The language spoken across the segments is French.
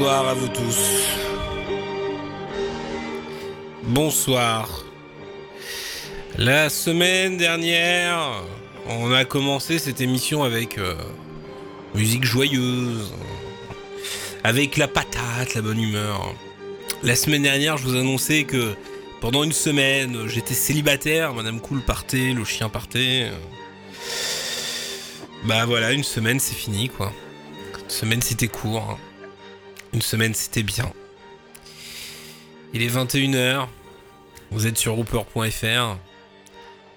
Bonsoir à vous tous. Bonsoir. La semaine dernière, on a commencé cette émission avec euh, musique joyeuse, avec la patate, la bonne humeur. La semaine dernière, je vous annonçais que pendant une semaine, j'étais célibataire, Madame Cool partait, le chien partait. Bah voilà, une semaine c'est fini quoi. Une semaine c'était court. hein. Une semaine c'était bien. Il est 21h. Vous êtes sur Rooper.fr.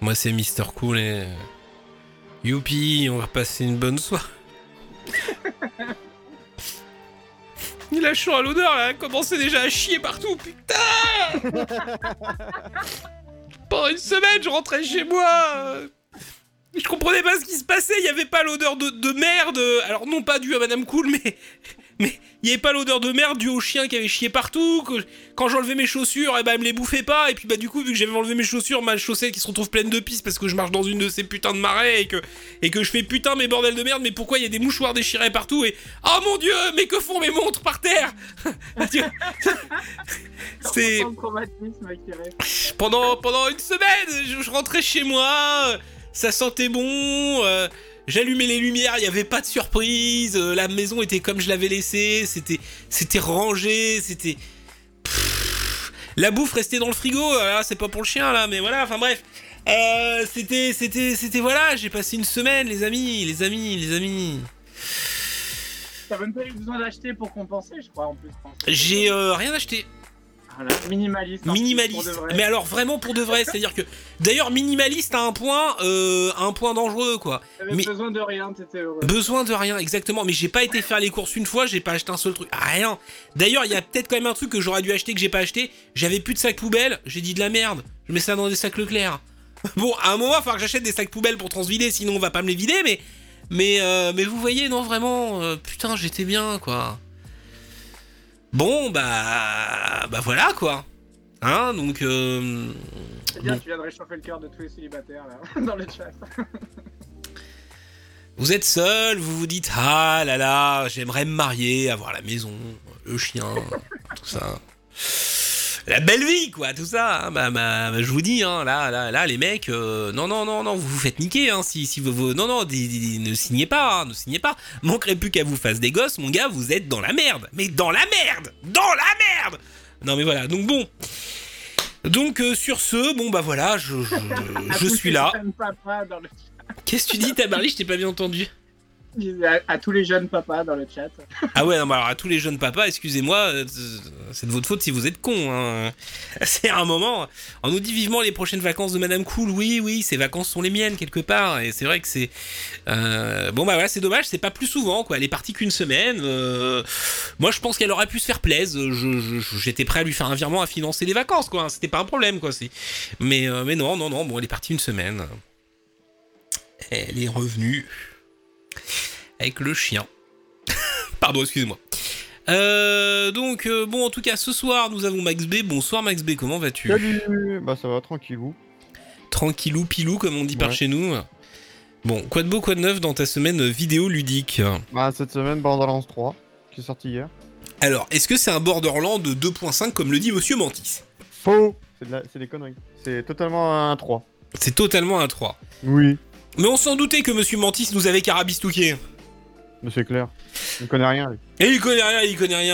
Moi c'est Mister Cool et. Youpi, on va passer une bonne soirée. Il a chaud à l'odeur là, commencé déjà à chier partout, putain Pendant une semaine, je rentrais chez moi. euh, Je comprenais pas ce qui se passait, il y avait pas l'odeur de, de merde. Alors non pas dû à Madame Cool, mais mais il y avait pas l'odeur de merde due au chien qui avait chié partout. Que, quand j'enlevais mes chaussures, eh ben elle me les bouffait pas. Et puis bah du coup vu que j'avais enlevé mes chaussures, ma chaussette qui se retrouve pleine de pisse parce que je marche dans une de ces putains de marais et que et que je fais putain mes bordels de merde. Mais pourquoi il y a des mouchoirs déchirés partout et oh mon dieu, mais que font mes montres par terre? C'est pendant, pendant une semaine, je, je rentrais chez moi, euh, ça sentait bon, euh, j'allumais les lumières, il n'y avait pas de surprise, euh, la maison était comme je l'avais laissée, c'était, c'était rangé, c'était... La bouffe restait dans le frigo, là, c'est pas pour le chien là, mais voilà, enfin bref. Euh, c'était, c'était, c'était voilà, j'ai passé une semaine, les amis, les amis, les amis. T'as même pas eu besoin d'acheter pour compenser, je crois, en plus. J'ai euh, rien acheté. Voilà, minimaliste. plus, minimaliste. Mais alors vraiment pour de vrai, c'est-à-dire que d'ailleurs minimaliste à un point, euh, un point dangereux quoi. Mais- besoin de rien, t'étais heureux. Besoin de rien, exactement. Mais j'ai pas été faire les courses une fois, j'ai pas acheté un seul truc. Rien. D'ailleurs, il y a peut-être quand même un truc que j'aurais dû acheter que j'ai pas acheté. J'avais plus de sacs poubelles, j'ai dit de la merde. Je mets ça dans des sacs Leclerc. Bon, à un moment, il va falloir que j'achète des sacs poubelles pour transvider, sinon on va pas me les vider, mais. Mais, euh, mais vous voyez, non, vraiment, euh, putain, j'étais bien, quoi. Bon, bah. Bah voilà, quoi. Hein, donc. euh, C'est bien, bon. tu viens de réchauffer le cœur de tous les célibataires, là, dans le chat. Vous êtes seul, vous vous dites ah là là, j'aimerais me marier, avoir la maison, le chien, tout ça. La belle vie, quoi, tout ça. hein. Bah, bah, bah, je vous dis, hein, là, là, là, les mecs, euh, non, non, non, non, vous vous faites niquer, hein, si, si vous, vous- non, non, ne signez pas, hein, ne signez pas. Manquerait plus qu'à vous fasse des gosses, mon gars, vous êtes dans la merde. Mais dans la merde, dans la merde. Non, mais voilà, donc bon. Donc euh, sur ce, bon bah voilà, je, suis là. Qu'est-ce que tu dis, Tabarly Je t'ai pas bien entendu. À, tous les jeunes papas dans le chat. Ah ouais, non, bah alors à tous les jeunes papas, excusez-moi, euh, c'est de votre faute si vous êtes cons. Hein. C'est un moment. On nous dit vivement les prochaines vacances de Madame Cool. Oui, oui, ces vacances sont les miennes quelque part. Et c'est vrai que c'est. euh, Bon bah voilà, c'est dommage, c'est pas plus souvent quoi. Elle est partie qu'une semaine. euh, Moi je pense qu'elle aurait pu se faire plaisir. J'étais prêt à lui faire un virement à financer les vacances quoi. C'était pas un problème quoi. Mais, mais non, non, non. Bon, elle est partie une semaine. Elle est revenue avec le chien. Pardon, excusez-moi. Euh, donc, euh, bon, en tout cas, ce soir, nous avons Max B. Bonsoir, Max B, comment vas-tu Salut Bah ça va, tranquillou. Tranquillou, pilou, comme on dit par chez nous. Bon, quoi de beau, quoi de neuf dans ta semaine vidéo ludique Bah cette semaine, Borderlands 3, qui est sorti hier. Alors, est-ce que c'est un Borderland 2.5 comme le dit Monsieur Mantis Faux C'est de la- c'est des conneries. C'est totalement un 3. C'est totalement un 3. Oui. Mais on s'en doutait que Monsieur Mantis nous avait carabistouqué. Mais c'est clair. Il connaît rien. Et il connaît rien, il connaît rien.